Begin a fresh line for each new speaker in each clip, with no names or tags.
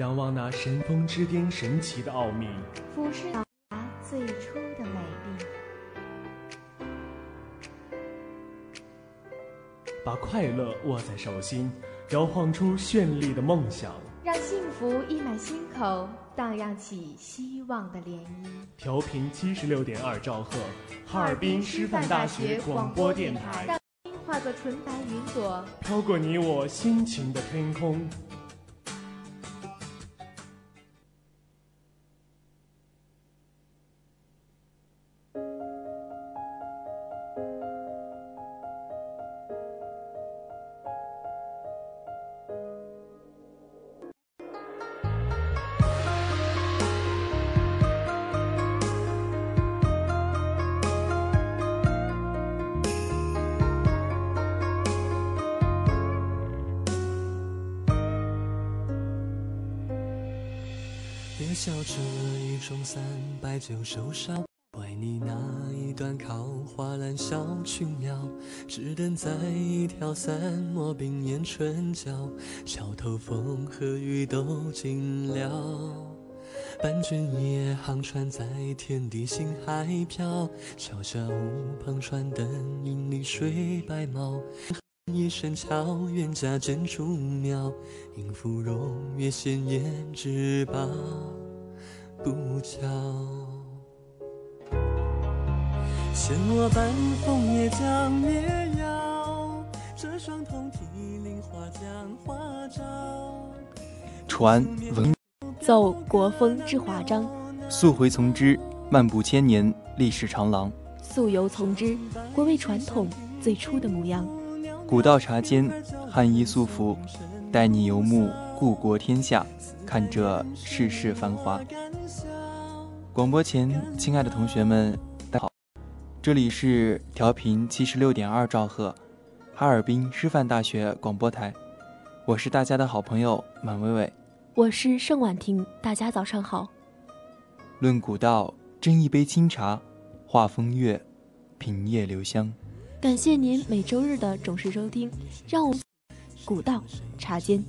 仰望那神峰之巅神奇的奥秘，
俯视到最初的美丽，
把快乐握在手心，摇晃出绚丽的梦想，
让幸福溢满心口，荡漾起希望的涟漪。
调频七十六点二兆赫，哈尔滨师范大学广播电台，
让化作纯白云朵，
飘过你我心情的天空。
笑这一盅三百酒收烧，怀你那一段桃花烂小曲苗，只等在一条三抹冰烟唇角，桥头风和雨都尽了。伴君夜航船在天地星海飘，桥下屋旁船灯影里睡白猫。一声桥，冤家珍珠苗，迎芙蓉月闲胭脂包。不巧，嫌我半风也将月摇，这双瞳涕零花将花招。
传文
奏国风之华章，
溯回从之，漫步千年，历史长廊；
溯游从之，回味传统最初的模样。
古道茶间，汉衣素服，带你游目故国天下，看这世事繁华。广播前，亲爱的同学们，大家好，这里是调频七十六点二兆赫，哈尔滨师范大学广播台，我是大家的好朋友满伟伟，
我是盛婉婷，大家早上好。
论古道，斟一杯清茶，话风月，品叶留香。
感谢您每周日的准时收听，让我们古道茶间。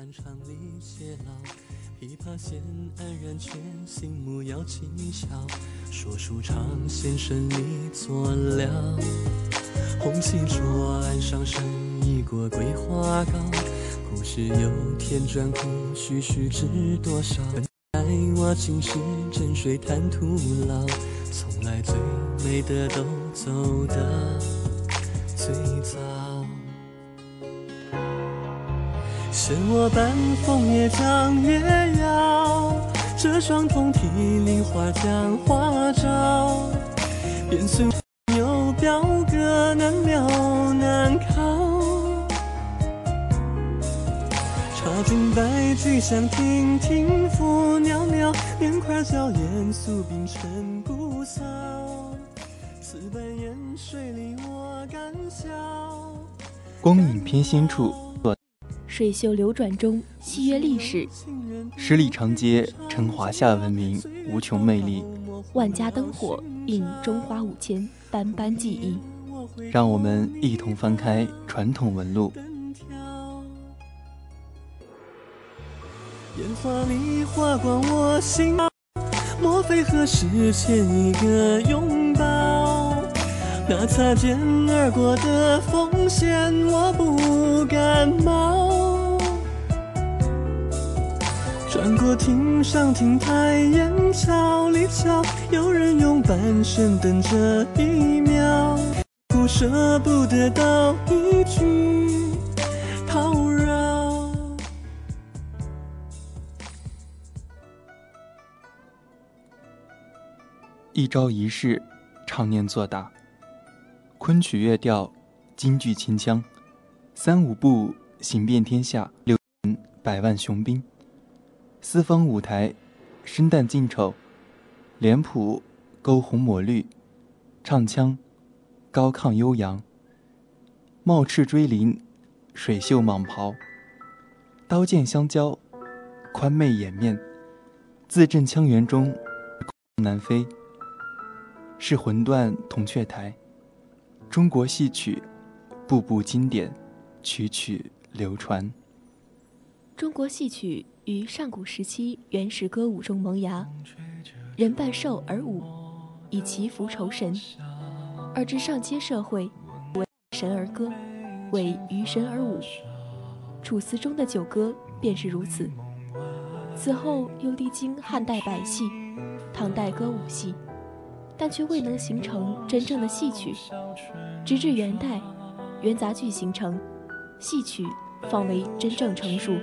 半场里偕老琵琶弦黯然，却心木摇轻笑。说书唱先生你错了。红旗桌案上生一锅桂花糕。故事有天转顾须须知多少？爱我今时枕水谈徒劳。从来最美的都走得最早。嫌我半风也将月摇，这双瞳涕零花将花招。便随牛表歌难了难考。茶尽白菊香，亭亭拂袅袅，莲块娇艳，素冰尘不扫。此般烟水里我敢笑。
光影偏心处。
水袖流转中，戏约历史；
十里长街称华夏文明无穷魅力；
万家灯火映中华五千斑斑记忆。
让我们一同翻开传统纹路。
烟花里花光我心，莫非何时欠一个拥抱？那擦肩而过的风险，我不敢冒。转过亭上亭台，檐角立桥，有人用半生等这一秒，不舍不得道一句叨扰。
一朝一夕，常年做大。昆曲乐调，京剧秦腔，三五步行遍天下，六百万雄兵。四方舞台，生旦净丑，脸谱勾红抹绿，唱腔高亢悠扬。帽翅追翎，水袖蟒袍，刀剑相交，宽媚掩面，字正腔圆中南飞。是魂断铜雀台，中国戏曲，步步经典，曲曲流传。
中国戏曲于上古时期原始歌舞中萌芽，人扮兽而舞，以祈福酬神；而至上阶社会，为神而歌，为于神而舞。楚辞中的九歌便是如此。此后又历经汉代百戏，唐代歌舞戏。但却未能形成真正的戏曲，直至元代，元杂剧形成，戏曲方为真正成熟。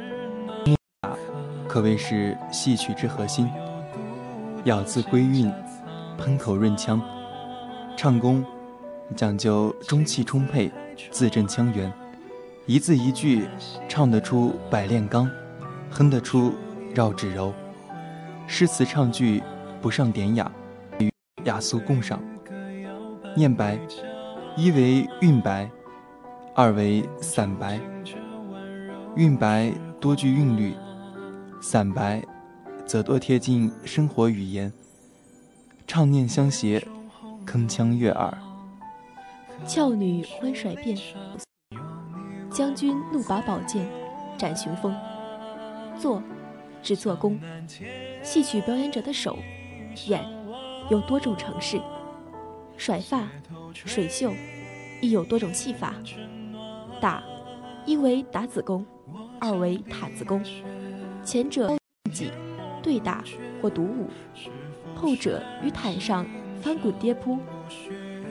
可谓是戏曲之核心，咬字归韵，喷口润腔，唱功讲究中气充沛，字正腔圆，一字一句唱得出百炼钢，哼得出绕指柔，诗词唱句不上典雅。雅俗共赏。念白，一为韵白，二为散白。韵白多具韵律，散白则多贴近生活语言，唱念相携，铿锵悦耳。
俏女欢甩辫，将军怒拔宝剑，斩雄风。做，指做工。戏曲表演者的手、眼。有多种程式，甩发、水袖，亦有多种戏法。打，一为打子功，二为塔子功。前者己对打或独舞，后者于毯上翻滚跌扑，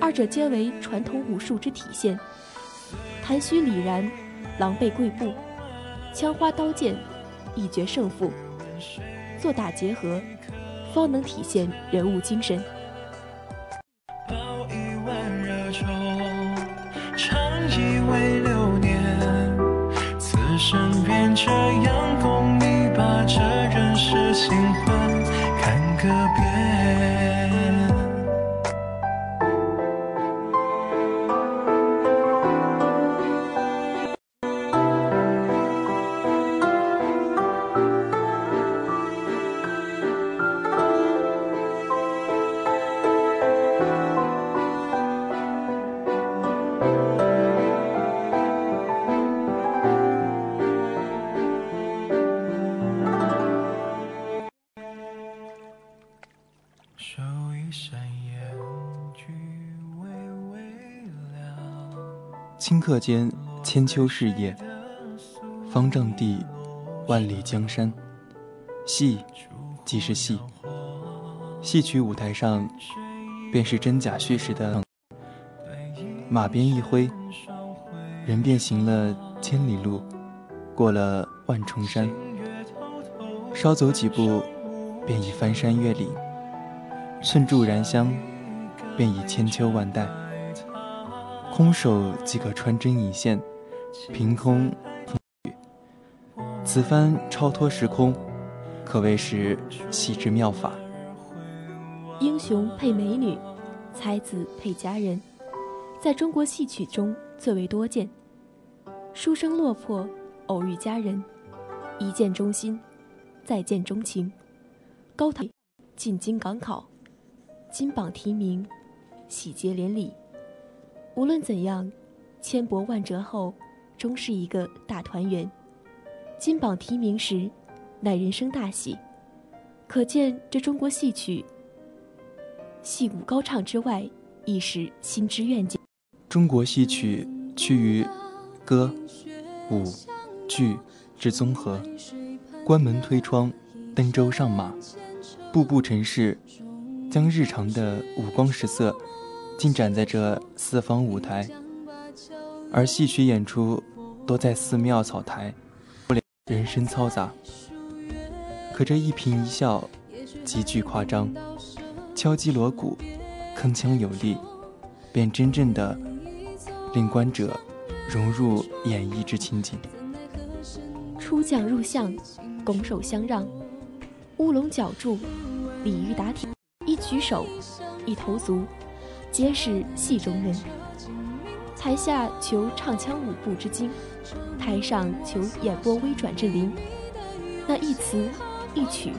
二者皆为传统武术之体现。弹须理然，狼狈跪步，枪花刀剑，一决胜负。做打结合。方能体现人物精神。
顷刻间，千秋事业，方丈地，万里江山。戏，即是戏。戏曲舞台上，便是真假虚实的。马鞭一挥，人便行了千里路，过了万重山。稍走几步，便已翻山越岭；寸柱燃香，便已千秋万代。空手即可穿针引线，凭空。此番超脱时空，可谓是戏之妙法。
英雄配美女，才子配佳人，在中国戏曲中最为多见。书生落魄，偶遇佳人，一见钟心，再见钟情。高堂进京赶考，金榜题名，喜结连理。无论怎样，千波万折后，终是一个大团圆。金榜题名时，乃人生大喜。可见这中国戏曲，戏舞高唱之外，亦是心之愿景。
中国戏曲趋于歌、舞、剧之综合，关门推窗，登舟上马，步步成事，将日常的五光十色尽展在这四方舞台，而戏曲演出多在寺庙草台，人声嘈杂。可这一颦一笑，极具夸张，敲击锣鼓，铿锵有力，便真正的令观者融入演绎之情景。
出将入相，拱手相让，乌龙脚注，鲤鱼打挺，一举手，一投足，皆是戏中人。台下求唱腔舞步之精，台上求演播微转之灵。那一词。一曲，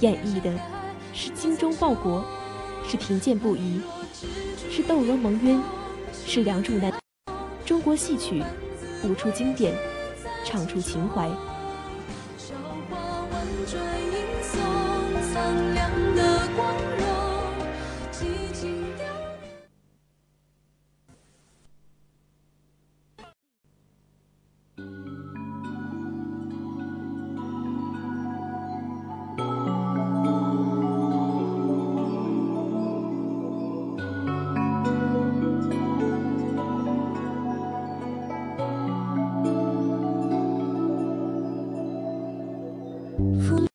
演绎的是精忠报国，是贫贱不移，是斗罗蒙冤，是梁祝难。中国戏曲，舞出经典，唱出情怀。
浮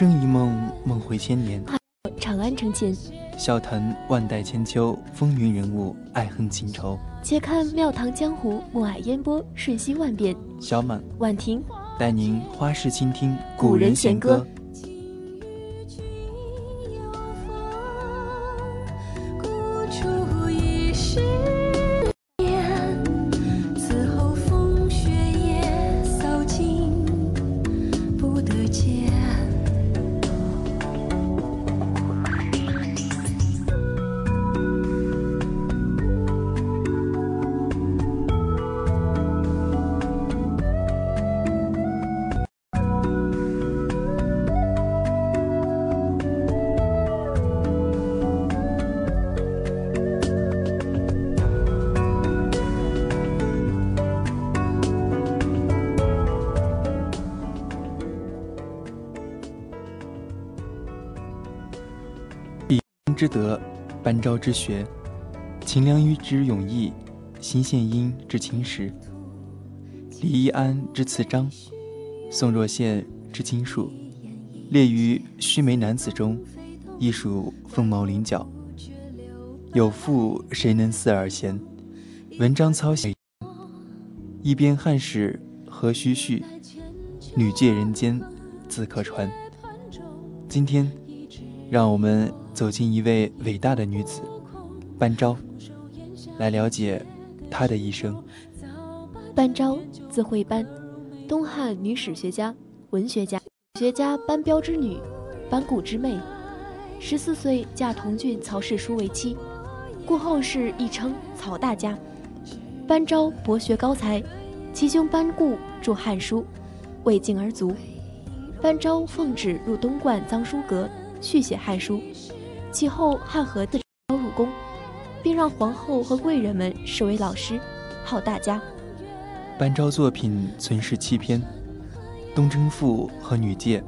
生一梦，梦回千年。
长安城前，
笑谈万代千秋，风云人物，爱恨情仇。
且看庙堂江湖，暮霭烟波，瞬息万变。
小满、
婉婷
带您花式倾听古人弦歌。之德，班昭之学，秦良玉之勇毅，辛宪英之勤实，李易安之词章，宋若宪之经术，列于须眉男子中，亦属凤毛麟角。有妇谁能似尔贤？文章操写，一边汉史何须序？女界人间自可传。今天，让我们。走进一位伟大的女子，班昭，来了解她的一生。
班昭，字惠班，东汉女史学家、文学家，学家班彪之女，班固之妹。十四岁嫁同郡曹氏叔为妻，故后世亦称曹大家。班昭博学高才，其兄班固著《汉书》，为敬而卒。班昭奉旨入东莞藏书阁续写《汉书》。其后，汉和帝招入宫，并让皇后和贵人们视为老师，好大家。
班昭作品存世七篇，《东征赋》和《女诫》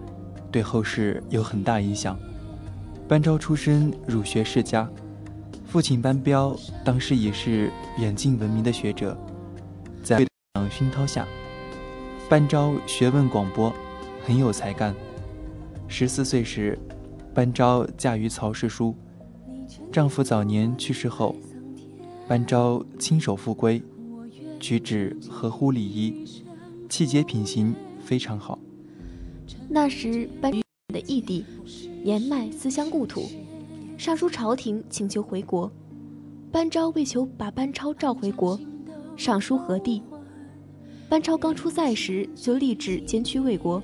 对后世有很大影响。班昭出身儒学世家，父亲班彪当时已是远近闻名的学者，在熏陶下，班昭学问广博，很有才干。十四岁时。班昭嫁于曹氏叔，丈夫早年去世后，班昭亲手复归，举止合乎礼仪，气节品行非常好。
那时班的义弟年迈思乡故土，上书朝廷请求回国。班昭为求把班超召回国，上书何帝，班超刚出塞时就立志捐躯为国，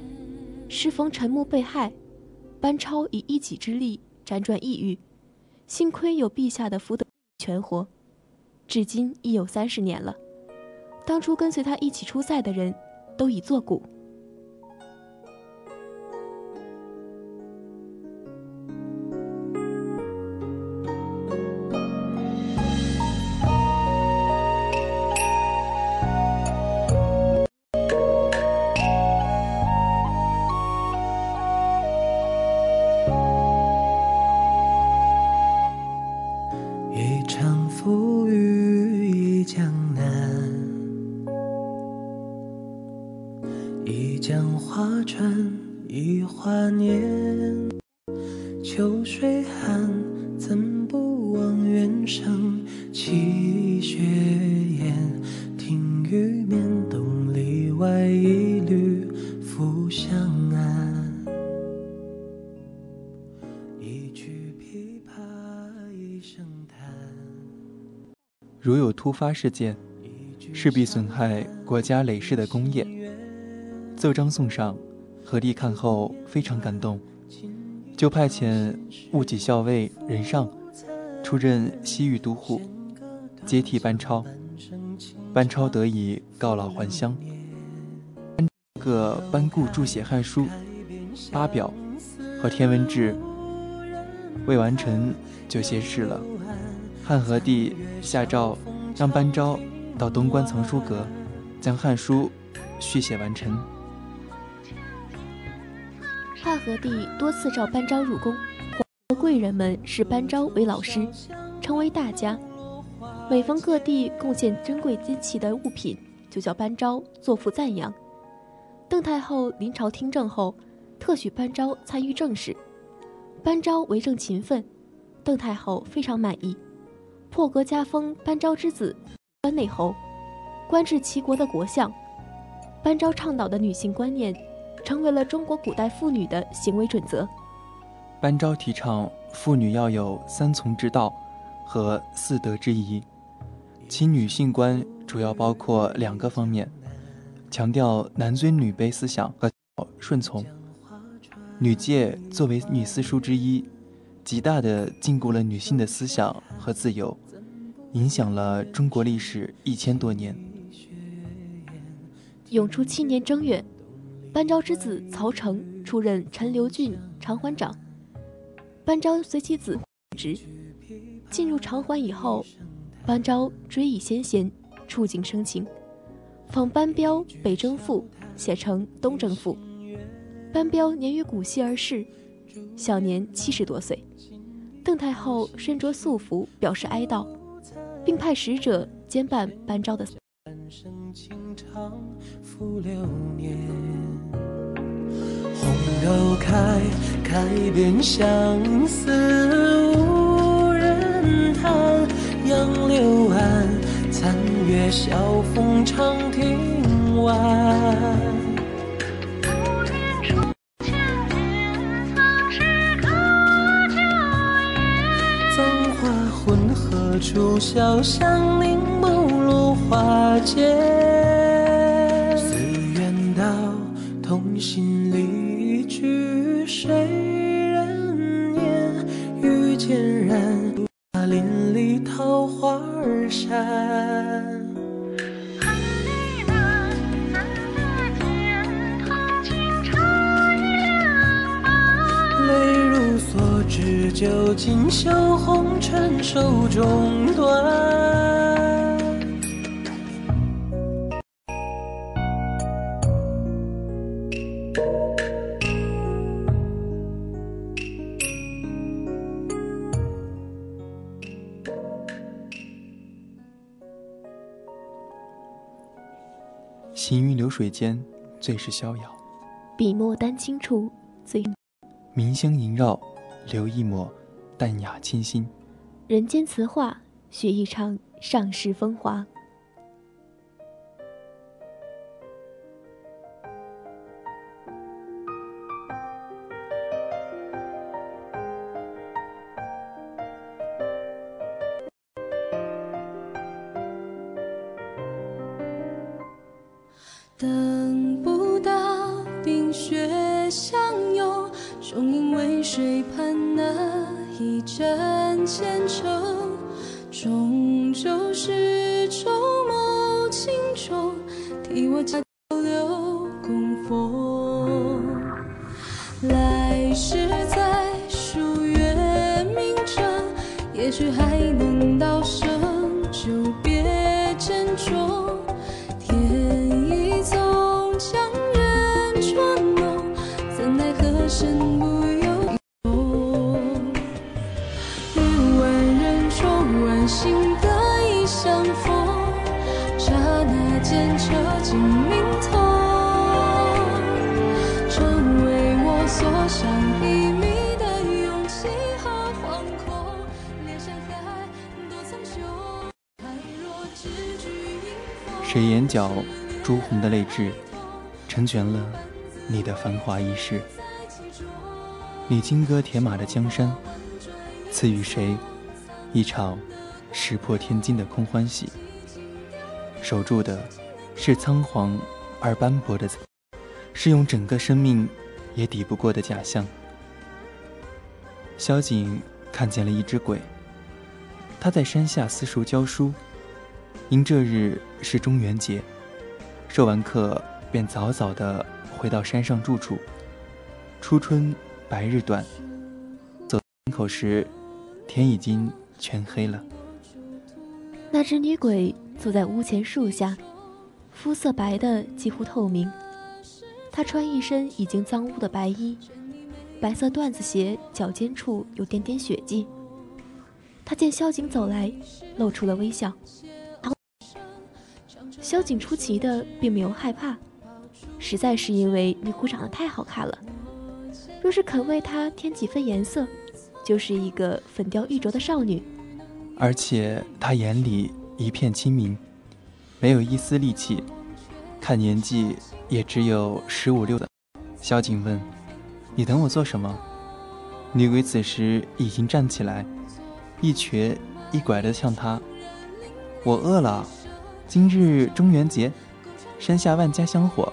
适逢陈木被害，班超以一己之力辗转异域，幸亏有陛下的福德全活，至今已有三十年了。当初跟随他一起出塞的人，都已作古。
如有突发事件，势必损害国家累世的功业。奏章送上，何帝看后非常感动，就派遣戊己校尉任尚出任西域都护，接替班超。班超得以告老还乡。个班固著写汉书、八表和天文志未完成就歇世了。汉和帝下诏让班昭到东关藏书阁，将汉书续写完成。
汉和帝多次召班昭入宫，贵人们视班昭为老师，称为大家。每逢各地贡献珍贵金器的物品，就叫班昭作赋赞扬。邓太后临朝听政后，特许班昭参与政事。班昭为政勤奋，邓太后非常满意。破格加封班昭之子关内侯，官至齐国的国相。班昭倡导的女性观念，成为了中国古代妇女的行为准则。
班昭提倡妇女要有三从之道和四德之仪，其女性观主要包括两个方面，强调男尊女卑思想和顺从。女诫作为女四书之一。极大的禁锢了女性的思想和自由，影响了中国历史一千多年。
永初七年正月，班昭之子曹成出任陈留郡长环长，班昭随其子职。进入长环以后，班昭追忆先贤，触景生情，仿班彪《北征赋》写成《东征赋》。班彪年逾古稀而逝。享年七十多岁，邓太后身着素服表示哀悼，并派使者兼办班昭的。
红豆开，开遍相思无人弹。杨柳岸，残月晓风长亭晚。出小巷凝眸落花间只酒锦绣红尘手中断。
行云流水间，最是逍遥；
笔墨丹青处，最
明香萦绕。留一抹淡雅清新，
人间词话，学一场上世风华。
等不到冰雪相拥，终因为水畔那战千愁，终究是。
谁眼角朱红的泪痣，成全了你的繁华一世。你金戈铁马的江山，赐予谁一场石破天惊的空欢喜？守住的是仓皇而斑驳的，是用整个生命也抵不过的假象。萧景看见了一只鬼，他在山下私塾教书，因这日是中元节，授完课便早早的回到山上住处。初春白日短，走门口时，天已经全黑了。
那只女鬼坐在屋前树下，肤色白的几乎透明。她穿一身已经脏污的白衣，白色缎子鞋脚尖处有点点血迹。她见萧景走来，露出了微笑。萧景出奇的并没有害怕，实在是因为女鬼长得太好看了。若是肯为她添几分颜色，就是一个粉雕玉琢的少女。
而且她眼里一片清明，没有一丝戾气，看年纪也只有十五六的。萧景问：“你等我做什么？”女鬼此时已经站起来，一瘸一拐地向他：“我饿了，今日中元节，山下万家香火，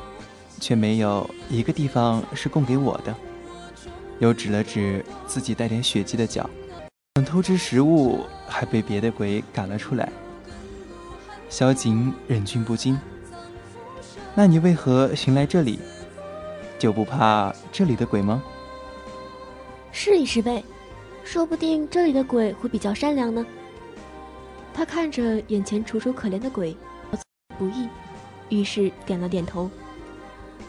却没有一个地方是供给我的。”又指了指自己带点血迹的脚。想偷吃食物，还被别的鬼赶了出来。萧景忍俊不禁：“那你为何寻来这里？就不怕这里的鬼吗？”
试一试呗，说不定这里的鬼会比较善良呢。他看着眼前楚楚可怜的鬼，不易，于是点了点头。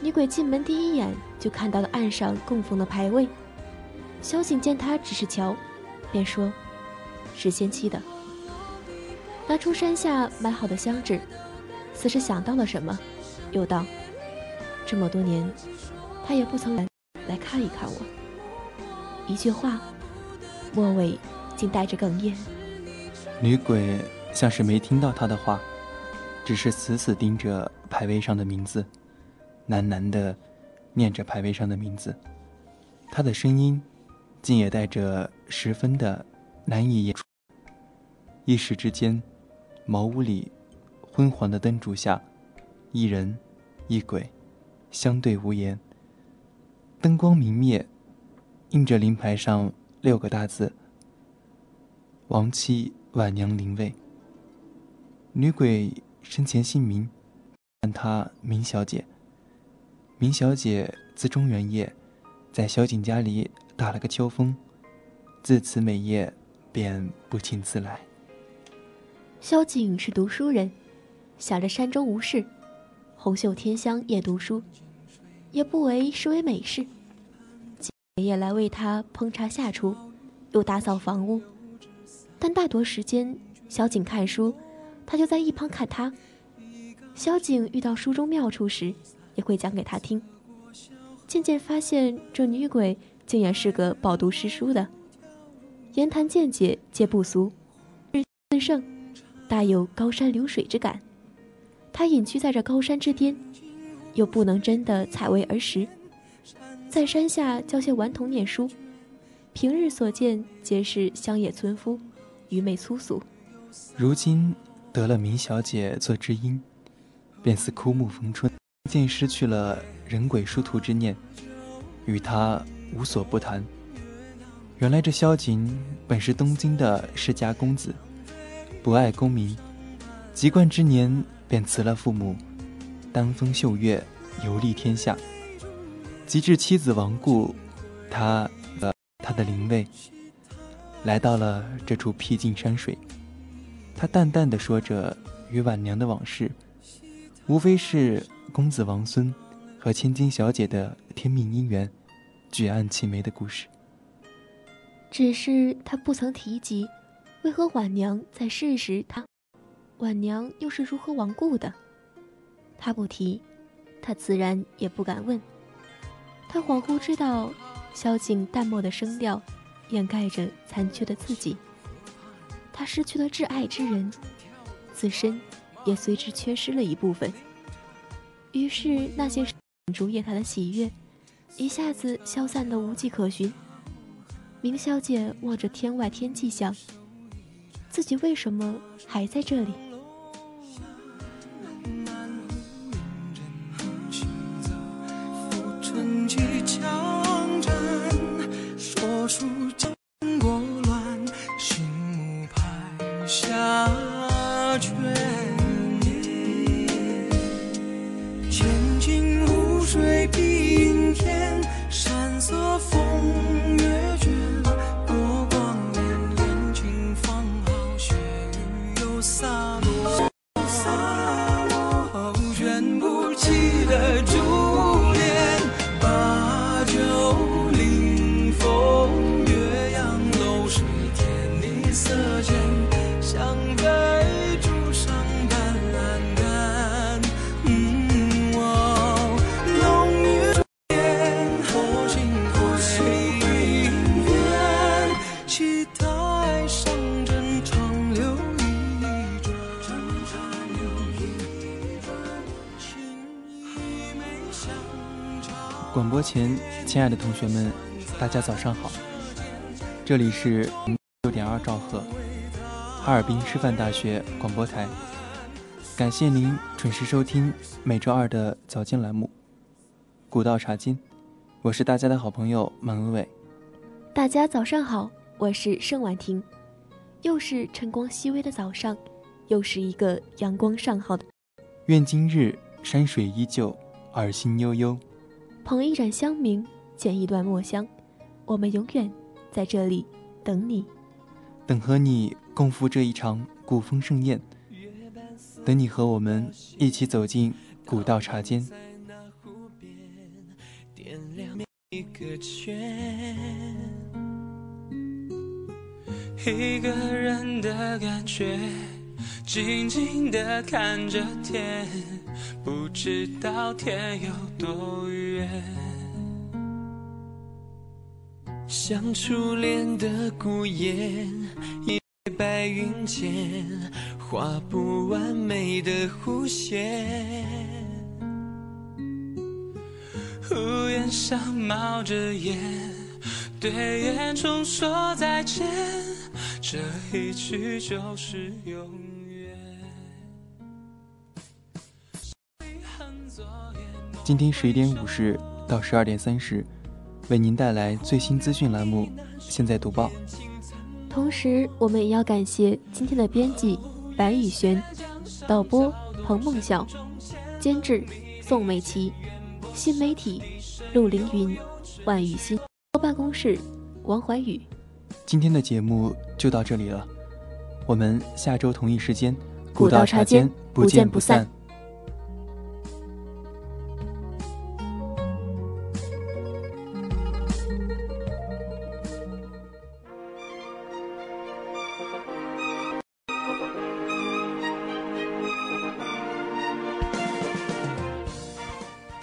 女鬼进门第一眼就看到了岸上供奉的牌位。萧景见他只是瞧。便说：“是先期的。”拿出山下买好的香纸，似是想到了什么，又道：“这么多年，他也不曾来来看一看我。”一句话，末尾竟带着哽咽。
女鬼像是没听到他的话，只是死死盯着牌位上的名字，喃喃地念着牌位上的名字。他的声音。竟也带着十分的难以言出。一时之间，茅屋里昏黄的灯烛下，一人一鬼相对无言。灯光明灭，映着灵牌上六个大字：“亡妻晚娘灵位。”女鬼生前姓名，唤她明小姐。明小姐自中元夜，在小景家里。打了个秋风，自此每夜便不请自来。
萧景是读书人，想着山中无事，红袖添香夜读书，也不为是为美事。每夜来为他烹茶下厨，又打扫房屋。但大多时间，萧景看书，他就在一旁看他。萧景遇到书中妙处时，也会讲给他听。渐渐发现这女鬼。竟也是个饱读诗书的，言谈见解皆不俗，日自胜，大有高山流水之感。他隐居在这高山之巅，又不能真的采薇而食，在山下教些顽童念书，平日所见皆是乡野村夫，愚昧粗俗。
如今得了明小姐做知音，便似枯木逢春，渐失去了人鬼殊途之念，与他无所不谈。原来这萧景本是东京的世家公子，不爱功名，籍贯之年便辞了父母，丹风秀月，游历天下。及至妻子亡故，他呃他的灵位，来到了这处僻静山水。他淡淡的说着与晚娘的往事，无非是公子王孙和千金小姐的天命姻缘，举案齐眉的故事。
只是他不曾提及，为何晚娘在世时，他晚娘又是如何亡故的？他不提，他自然也不敢问。他恍惚知道，萧景淡漠的声调，掩盖着残缺的自己。他失去了挚爱之人，自身也随之缺失了一部分。于是那些竹叶他的喜悦，一下子消散得无迹可寻。明小姐望着天外天际，想：自己为什么还在这里？
学们，大家早上好。这里是六点二兆赫，哈尔滨师范大学广播台。感谢您准时收听每周二的早间栏目《古道茶经》，我是大家的好朋友满文伟。
大家早上好，我是盛婉婷。又是晨光熹微的早上，又是一个阳光尚好的。
愿今日山水依旧，耳心悠悠。
捧一盏香茗，剪一段墨香，我们永远在这里等你，
等和你共赴这一场古风盛宴，等你和我们一起走进古道茶间。
一个人的感觉，静静的看着天。不知道天有多远，像初恋的孤雁，一白云间画不完美的弧线。屋檐上冒着烟，对烟囱说再见，这一去就是永远。
今天十一点五十到十二点三十，为您带来最新资讯栏目《现在读报》。
同时，我们也要感谢今天的编辑白宇轩、导播彭梦晓、监制宋美琪、新媒体陆凌云、万雨欣、办公室王怀宇。
今天的节目就到这里了，我们下周同一时间
古道茶间不见不散。